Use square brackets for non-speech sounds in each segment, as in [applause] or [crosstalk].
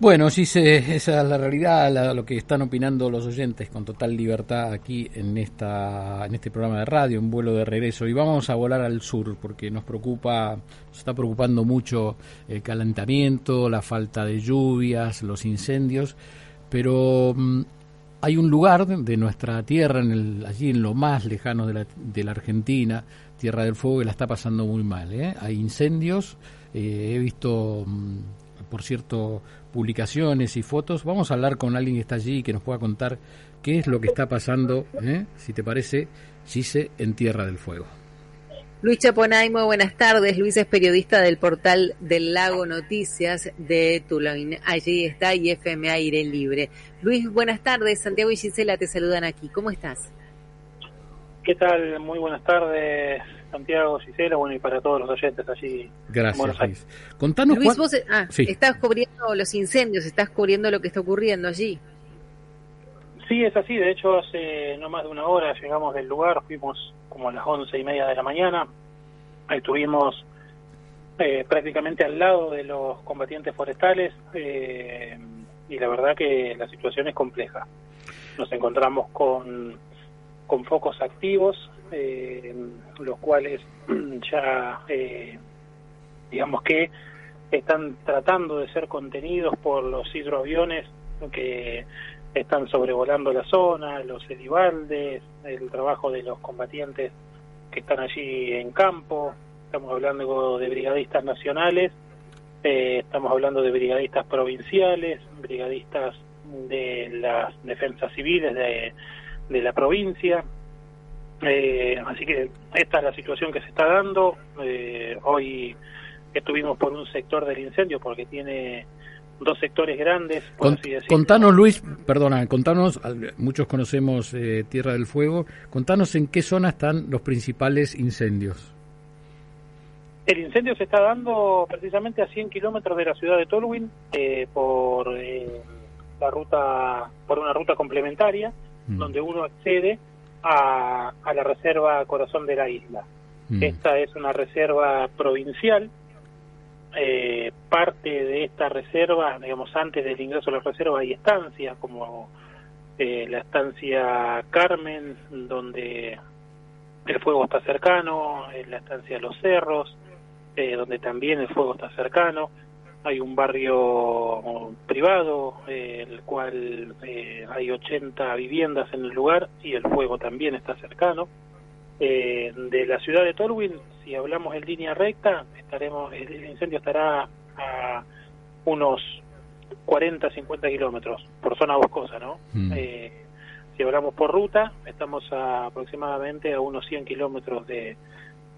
Bueno, sí, se, esa es la realidad, lo que están opinando los oyentes con total libertad aquí en esta en este programa de radio, un vuelo de regreso. Y vamos a volar al sur porque nos preocupa, nos está preocupando mucho el calentamiento, la falta de lluvias, los incendios, pero mm, hay un lugar de nuestra tierra, en el, allí en lo más lejano de la, de la Argentina, Tierra del Fuego, que la está pasando muy mal. ¿eh? Hay incendios, eh, he visto, mm, por cierto, publicaciones y fotos. Vamos a hablar con alguien que está allí y que nos pueda contar qué es lo que está pasando, ¿eh? si te parece, Gise, en Tierra del Fuego. Luis Chaponay, muy buenas tardes. Luis es periodista del portal del Lago Noticias de Tulón. Allí está IFM Aire Libre. Luis, buenas tardes. Santiago y Gisela te saludan aquí. ¿Cómo estás? ¿Qué tal? Muy buenas tardes, Santiago, Gisela, bueno, y para todos los oyentes allí. Gracias, Luis. Contanos Luis, vos ah, estás cubriendo los incendios, estás cubriendo lo que está ocurriendo allí. Sí, es así. De hecho, hace no más de una hora llegamos del lugar, fuimos como a las once y media de la mañana. Estuvimos eh, prácticamente al lado de los combatientes forestales eh, y la verdad que la situación es compleja. Nos encontramos con con focos activos, eh, los cuales [clears throat] ya, eh, digamos que están tratando de ser contenidos por los hidroaviones que están sobrevolando la zona, los edivaldes, el trabajo de los combatientes que están allí en campo, estamos hablando de brigadistas nacionales, eh, estamos hablando de brigadistas provinciales, brigadistas de las defensas civiles de de la provincia. Eh, así que esta es la situación que se está dando. Eh, hoy estuvimos por un sector del incendio porque tiene dos sectores grandes. contanos, Luis, perdona, contanos, muchos conocemos eh, Tierra del Fuego, contanos en qué zona están los principales incendios. El incendio se está dando precisamente a 100 kilómetros de la ciudad de Tolwyn por la ruta, por una ruta complementaria Mm. donde uno accede a, a, la reserva Corazón de la Isla. Mm. Esta es una reserva provincial. Eh, parte de esta reserva, digamos, antes del ingreso a la reserva hay estancias como eh, la estancia Carmen, donde el fuego está cercano, la estancia Los Cerros, eh, donde también el fuego está cercano hay un barrio privado, eh, el cual eh, hay 80 viviendas en el lugar y el fuego también está cercano. Eh, de la ciudad de Torwin, si hablamos en línea recta, estaremos el incendio estará a unos 40, 50 kilómetros por zona boscosa, ¿no? Mm. si hablamos por ruta, estamos aproximadamente a unos 100 kilómetros de,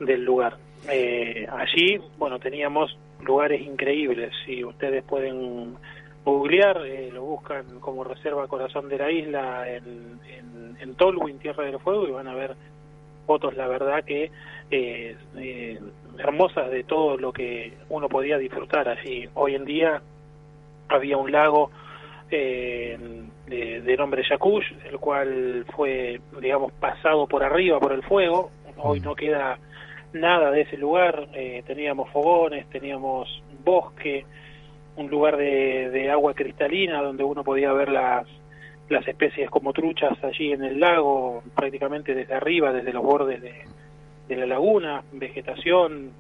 del lugar. allí, bueno, teníamos lugares increíbles. Si ustedes pueden googlear, eh, lo buscan como Reserva Corazón de la Isla en, en, Tolwyn, Tierra del Fuego, y van a ver fotos, la verdad que eh, eh, hermosas de todo lo que uno podía disfrutar allí. Hoy en día había un lago de, de, nombre Yacush, el cual fue, digamos, pasado por arriba por el fuego. Hoy no queda nada de ese lugar, eh, teníamos fogones, teníamos bosque, un lugar de, de, agua cristalina donde uno podía ver las, las especies como truchas allí en el lago, prácticamente desde arriba, desde los bordes de, de la laguna, vegetación,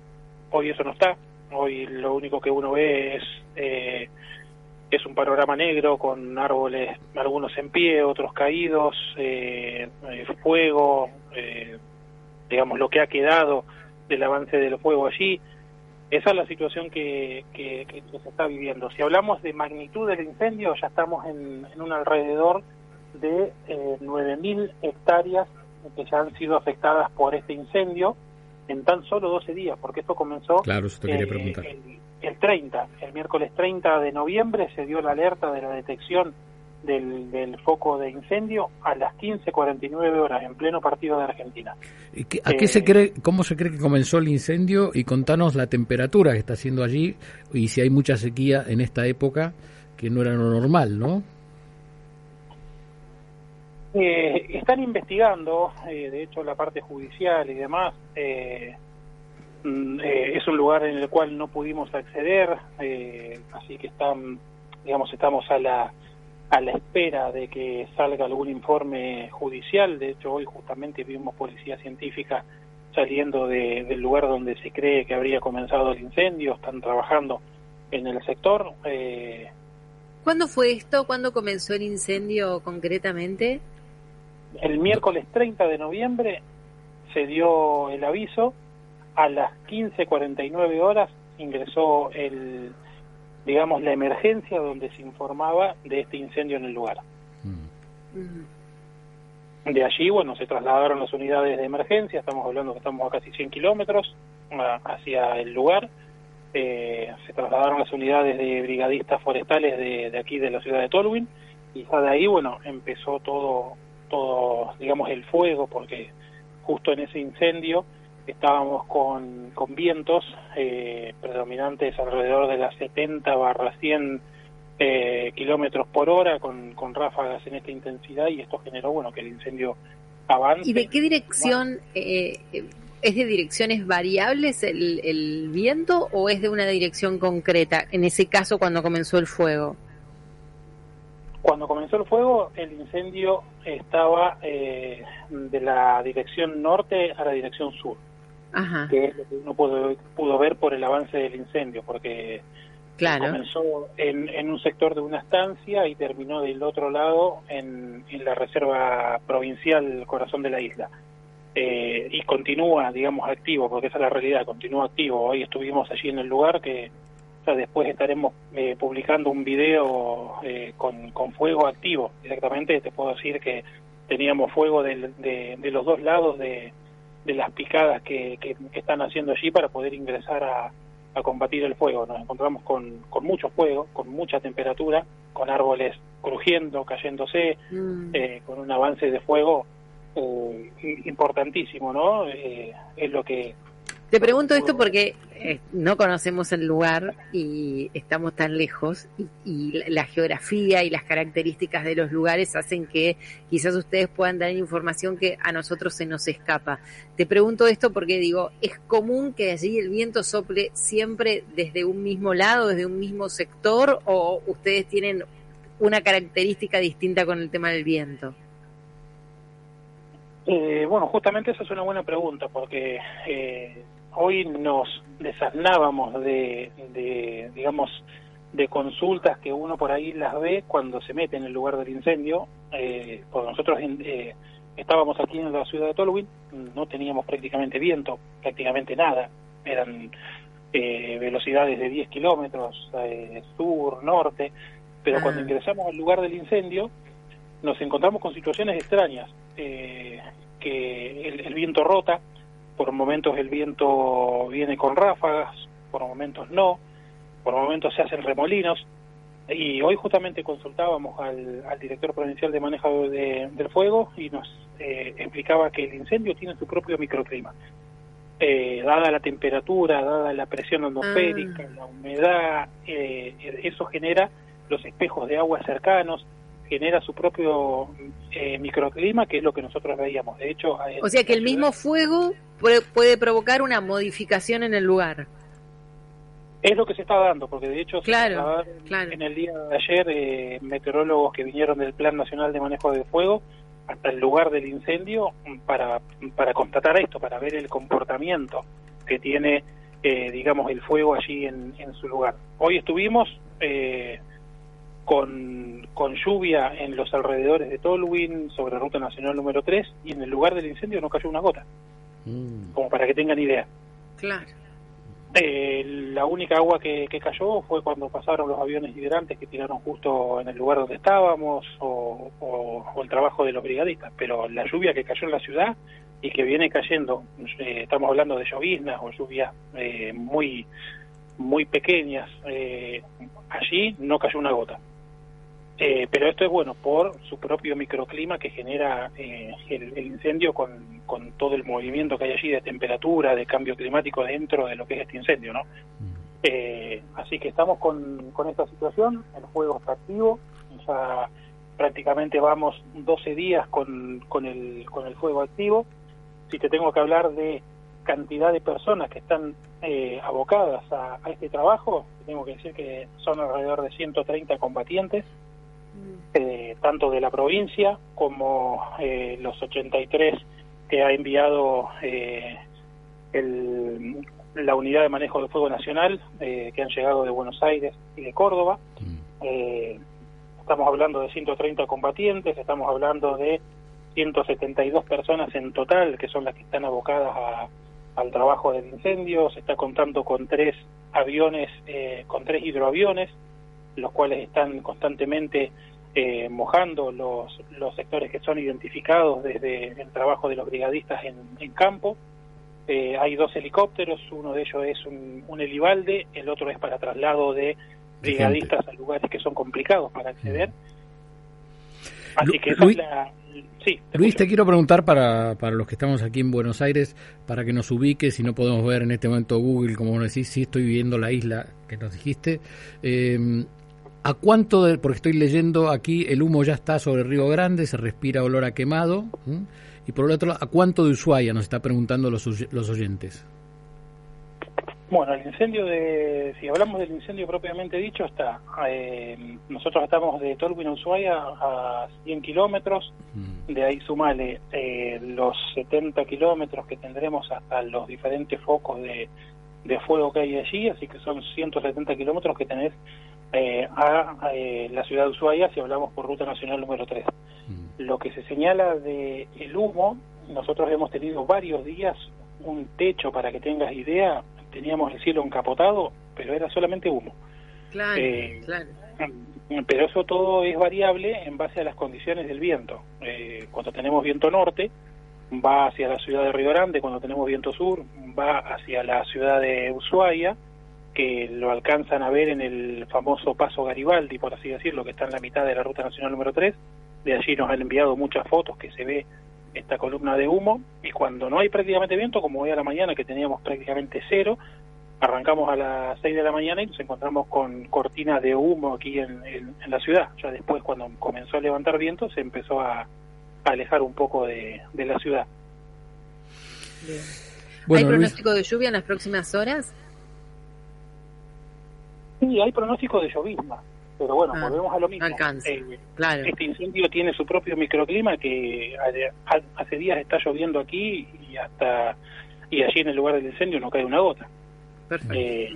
hoy eso no está, hoy lo único que uno ve es, eh, es un panorama negro con árboles, algunos en pie, otros caídos, eh, eh fuego, eh, digamos lo que ha quedado del avance del fuego allí. Esa es la situación que, que, se está viviendo. Si hablamos de magnitud del incendio, ya estamos en, un alrededor de eh, 9.000 hectáreas que ya han sido afectadas por este incendio en tan solo 12 días, porque esto comenzó claro, eh, el, el 30, el miércoles 30 de noviembre se dio la alerta de la detección del, del, foco de incendio a las 15.49 horas en pleno partido de Argentina. ¿A qué se eh, cree, cómo se cree que comenzó el incendio? Y contanos la temperatura que está haciendo allí y si hay mucha sequía en esta época, que no era lo normal, ¿no? Eh, están investigando, eh, de hecho la parte judicial y demás, mm, es un lugar en el cual no pudimos acceder, así que están digamos, estamos a la a la espera de que salga algún informe judicial. De hecho, hoy justamente vimos policía científica saliendo del lugar donde se cree que habría comenzado el incendio. Están trabajando en el sector. Eh, ¿Cuándo fue esto? ¿Cuándo comenzó el incendio concretamente? El miércoles 30 de noviembre se dio el aviso. A las 15.49 horas ingresó el digamos, la emergencia donde se informaba de este incendio en el lugar. Mm. De allí, bueno, se trasladaron las unidades de emergencia, estamos hablando que estamos a casi 100 kilómetros hacia el lugar, eh, se trasladaron las unidades de brigadistas forestales de, de, aquí de la ciudad de Tolwyn y ya de ahí, bueno, empezó todo, todo, digamos, el fuego, porque justo en ese incendio estábamos con, con vientos eh, predominantes alrededor de las 70 barra 100 eh, kilómetros por hora con, con ráfagas en esta intensidad y esto generó bueno que el incendio avance. ¿Y de qué dirección eh, es de direcciones variables el, el viento o es de una dirección concreta en ese caso cuando comenzó el fuego? Cuando comenzó el fuego, el incendio estaba eh, de la dirección norte a la dirección sur que es lo que uno pudo, pudo ver por el avance del incendio, porque comenzó en, un sector de una estancia y terminó del otro lado en, la reserva provincial Corazón de la Isla. Eh, y continúa, digamos, activo, porque esa es la realidad, continúa activo. Hoy estuvimos allí en el lugar que después estaremos eh, publicando un video eh, con, con fuego activo. Directamente te puedo decir que teníamos fuego de, de los dos lados de, de las picadas que, que, están haciendo allí para poder ingresar a, a combatir el fuego. Nos encontramos con, con mucho fuego, con mucha temperatura, con árboles crujiendo, cayéndose, mm. eh, con un avance de fuego eh, importantísimo, ¿no? Eh, es lo que te pregunto esto porque eh, no conocemos el lugar y estamos tan lejos y, la geografía y las características de los lugares hacen que quizás ustedes puedan dar información que a nosotros se nos escapa. Te pregunto esto porque digo, ¿es común que allí el viento sople siempre desde un mismo lado, desde un mismo sector o ustedes tienen una característica distinta con el tema del viento? Eh, bueno, justamente esa es una buena pregunta porque eh, hoy nos desasnábamos de, de, digamos, de consultas que uno por ahí las ve cuando se mete en el lugar del incendio. Eh, porque nosotros eh, estábamos aquí en la ciudad de Tolwyn, no teníamos prácticamente viento, prácticamente nada. Eran eh, velocidades de 10 kilómetros, eh, sur, norte, pero ah. cuando ingresamos al lugar del incendio nos encontramos con situaciones extrañas, eh, que el, el viento rota, por momentos el viento viene con ráfagas, por momentos no, por momentos se hacen remolinos. Y hoy justamente consultábamos al, director provincial de manejo del fuego y nos eh, explicaba que el incendio tiene su propio microclima. Eh, dada la temperatura, dada la presión atmosférica, ah. la humedad, eh, eso genera los espejos de agua cercanos, genera su propio microclima, que es lo que nosotros veíamos. De hecho, o sea que el mismo fuego puede, provocar una modificación en el lugar. Es lo que se está dando, porque de hecho claro, en el día de ayer eh, meteorólogos que vinieron del Plan Nacional de Manejo de Fuego hasta el lugar del incendio para, para constatar esto, para ver el comportamiento que tiene, eh, digamos, el fuego allí en, en su lugar. Hoy estuvimos eh, con, con lluvia en los alrededores de Tolwyn, sobre Ruta Nacional número 3, y en el lugar del incendio no cayó una gota. Mm. como para que tengan idea. Claro. Eh, la única agua que, cayó fue cuando pasaron los aviones hidrantes que tiraron justo en el lugar donde estábamos o, el trabajo de los brigadistas, pero la lluvia que cayó en la ciudad y que viene cayendo, eh, estamos hablando de lloviznas o lluvias eh, muy muy pequeñas, allí no cayó una gota. Eh, pero esto es bueno por su propio microclima que genera eh, el, incendio con, con, todo el movimiento que hay allí de temperatura, de cambio climático dentro de lo que es este incendio, ¿no? Mm. Eh, así que estamos con, con esta situación, el fuego está activo, ya prácticamente vamos 12 días con, con, el, con el fuego activo. Si te tengo que hablar de cantidad de personas que están eh, abocadas a, este trabajo, tengo que decir que son alrededor de 130 combatientes. Eh, tanto de la provincia como eh, los 83 que ha enviado el, la unidad de manejo de fuego nacional, que han llegado de Buenos Aires y de Córdoba. Mm. estamos hablando de 130 combatientes, estamos hablando de 172 personas en total, que son las que están abocadas al trabajo del incendio. Se está contando con tres aviones, eh, con tres hidroaviones, los cuales están constantemente eh, mojando los, los sectores que son identificados desde el trabajo de los brigadistas en, campo. Eh, hay dos helicópteros, uno de ellos es un, un helibalde, el otro es para traslado de brigadistas a lugares que son complicados para acceder. Así que esa es la, Luis, te quiero preguntar para, para los que estamos aquí en Buenos Aires, para que nos ubique, si no podemos ver en este momento Google, como decís, si estoy viviendo la isla que nos dijiste. Eh, ¿A cuánto, de, porque estoy leyendo aquí, el humo ya está sobre Río Grande, se respira olor a quemado? Y por el otro lado, ¿a cuánto de Ushuaia nos está preguntando los, los oyentes? Bueno, el incendio de, si hablamos del incendio propiamente dicho, está, eh, nosotros estamos de Tolwyn a Ushuaia a 100 kilómetros, mm. de ahí sumale eh, los 70 kilómetros que tendremos hasta los diferentes focos de, fuego que hay allí, así que son 170 kilómetros que tenés eh, a la ciudad de Ushuaia si hablamos por ruta nacional número 3. Mm. Lo que se señala de el humo, nosotros hemos tenido varios días un techo, para que tengas idea, teníamos el cielo encapotado, pero era solamente humo. Claro, eh, claro. Pero eso todo es variable en base a las condiciones del viento. Eh, cuando tenemos viento norte, va hacia la ciudad de Río Grande, cuando tenemos viento sur, va hacia la ciudad de Ushuaia, que lo alcanzan a ver en el famoso Paso Garibaldi, por así decirlo, que está en la mitad de la Ruta Nacional número 3. De allí nos han enviado muchas fotos que se ve esta columna de humo y cuando no hay prácticamente viento, como hoy a la mañana que teníamos prácticamente cero, arrancamos a las 6 de la mañana y nos encontramos con cortinas de humo aquí en, la ciudad. Ya después, cuando comenzó a levantar viento, se empezó a, alejar un poco de, la ciudad. ¿Hay pronóstico de lluvia en las próximas horas? Sí, hay pronóstico de llovizna pero bueno, ah, volvemos a lo mismo. Eh, este incendio tiene su propio microclima que hace días está lloviendo aquí y hasta y allí en el lugar del incendio no cae una gota. Eh,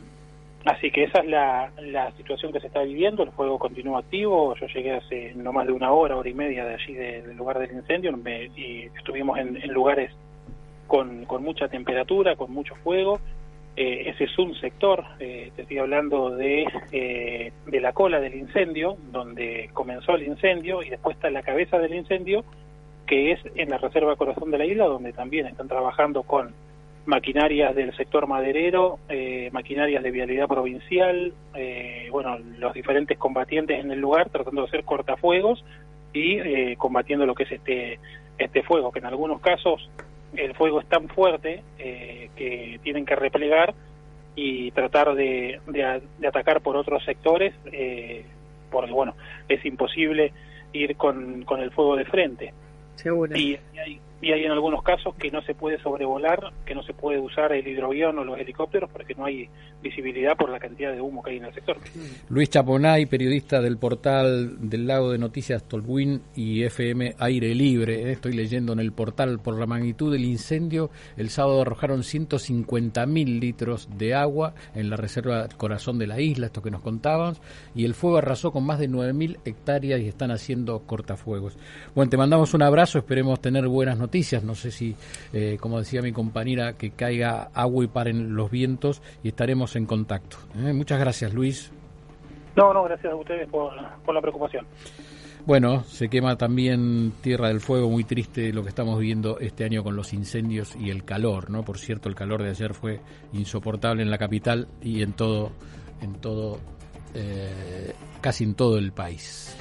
así que esa es la, la situación que se está viviendo, el fuego continúa activo, yo llegué hace no más de una hora, hora y media de allí del lugar del incendio y estuvimos en, en lugares con, con mucha temperatura, con mucho fuego, eh, ese es un sector, eh, te estoy hablando de, eh, de la cola del incendio, donde comenzó el incendio, y después está la cabeza del incendio, que es en la Reserva Corazón de la Isla, donde también están trabajando con maquinarias del sector maderero, maquinarias de vialidad provincial, bueno, los diferentes combatientes en el lugar tratando de hacer cortafuegos y combatiendo lo que es este, este fuego, que en algunos casos el fuego es tan fuerte eh, que tienen que replegar y tratar de, de, atacar por otros sectores, eh, porque bueno, es imposible ir con, con el fuego de frente. Seguro. Y, hay, y hay en algunos casos que no se puede sobrevolar, que no se puede usar el hidroavión o los helicópteros porque no hay visibilidad por la cantidad de humo que hay en el sector. Luis Chaponay, periodista del portal del Lago de Noticias Tolwin y FM Aire Libre. Estoy leyendo en el portal por la magnitud del incendio. El sábado arrojaron 150.000 litros de agua en la reserva Corazón de la isla, esto que nos contaban, y el fuego arrasó con más de 9.000 hectáreas y están haciendo cortafuegos. Bueno, te mandamos un abrazo, esperemos tener buenas noticias no sé si, eh, como decía mi compañera, que caiga agua y paren los vientos y estaremos en contacto. ¿eh? Muchas gracias, Luis. No, no, gracias a ustedes por, la preocupación. Bueno, se quema también Tierra del Fuego, muy triste lo que estamos viviendo este año con los incendios y el calor, ¿no? Por cierto, el calor de ayer fue insoportable en la capital y en todo, en todo, eh, casi en todo el país.